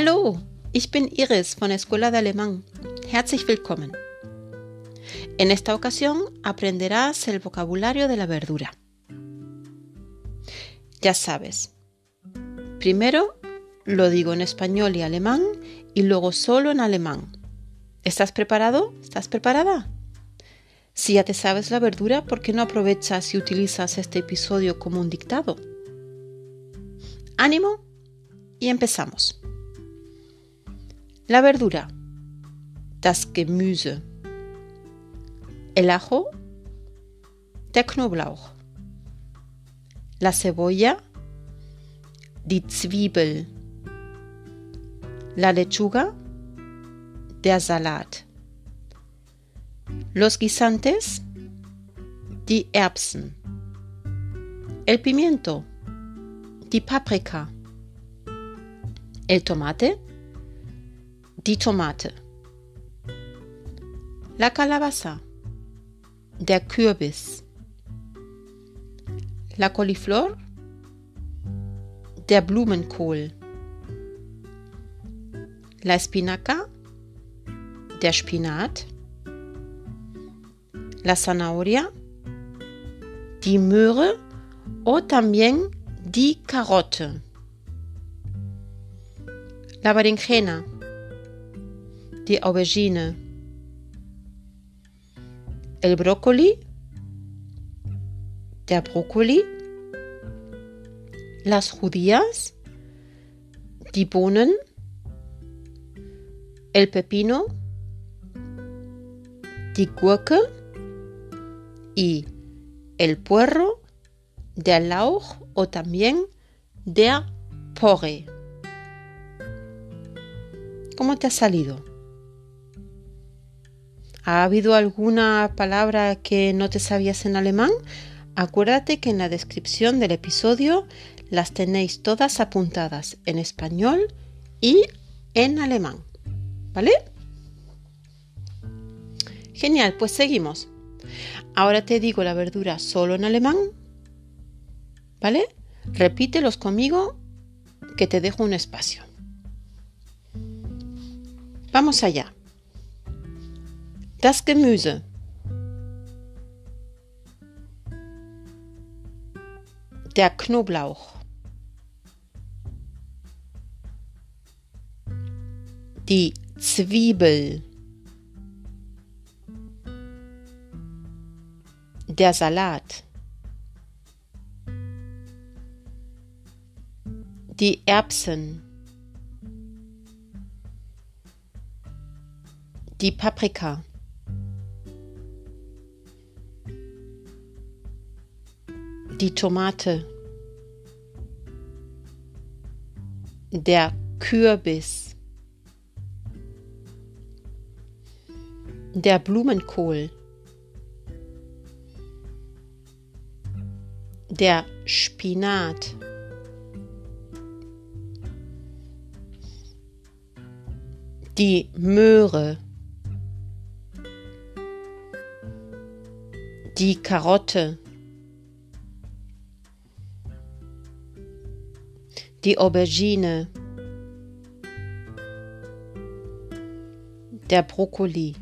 Hallo, ich bin Iris von Escuela de Alemán. Herzlich willkommen. En esta ocasión aprenderás el vocabulario de la verdura. Ya sabes, primero lo digo en español y alemán y luego solo en alemán. ¿Estás preparado? ¿Estás preparada? Si ya te sabes la verdura, ¿por qué no aprovechas y utilizas este episodio como un dictado? Ánimo y empezamos. La verdura. Das Gemüse. El ajo. Der Knoblauch. La cebolla. Die Zwiebel. La lechuga. Der Salat. Los guisantes, die Erbsen. El pimiento, die Paprika. El tomate, die Tomate. La calabaza, der Kürbis. La coliflor, der Blumenkohl. La espinaca, der Spinat la zanahoria, die Möhre o también die Karotte. La berenjena, die Aubergine. El Brokkoli, der Brokkoli. Las judías, die Bohnen. El pepino, die Gurke y el puerro, der Lauch o también der Porre. ¿Cómo te ha salido? ¿Ha habido alguna palabra que no te sabías en alemán? Acuérdate que en la descripción del episodio las tenéis todas apuntadas en español y en alemán. ¿Vale? Genial, pues seguimos. Ahora te digo la verdura solo en alemán. ¿Vale? Repítelos conmigo que te dejo un espacio. Vamos allá. Das Gemüse. Der Knoblauch. Die Zwiebel. Der Salat. Die Erbsen. Die Paprika. Die Tomate. Der Kürbis. Der Blumenkohl. der Spinat. Die Möhre. Die Karotte. Die Aubergine. Der Brokkoli.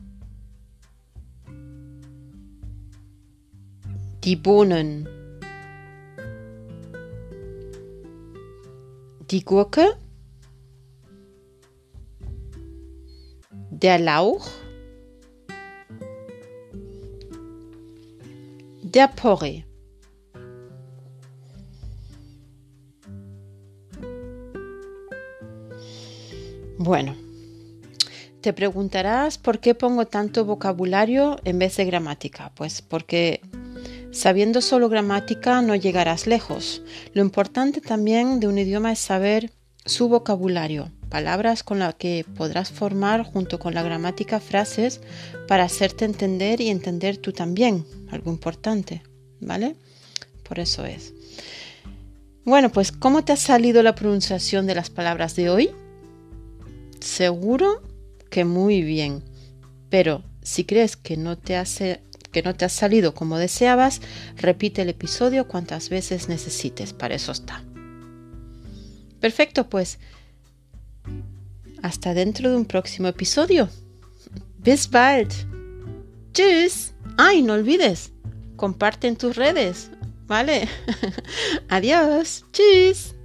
Die Bohnen. die Gurke, der Lauch, der Porree. Bueno, te preguntarás por qué pongo tanto vocabulario en vez de gramática. Pues porque Sabiendo solo gramática no llegarás lejos. Lo importante también de un idioma es saber su vocabulario, palabras con las que podrás formar junto con la gramática frases para hacerte entender y entender tú también, algo importante, ¿vale? Por eso es. Bueno, pues ¿cómo te ha salido la pronunciación de las palabras de hoy? Seguro que muy bien, pero si crees que no te hace que no te ha salido como deseabas, repite el episodio cuantas veces necesites. Para eso está. Perfecto, pues. hasta dentro de un próximo episodio. Bis bald. Tschüss. Ay, no olvides, comparte en tus redes, ¿vale? Adiós. Tschüss.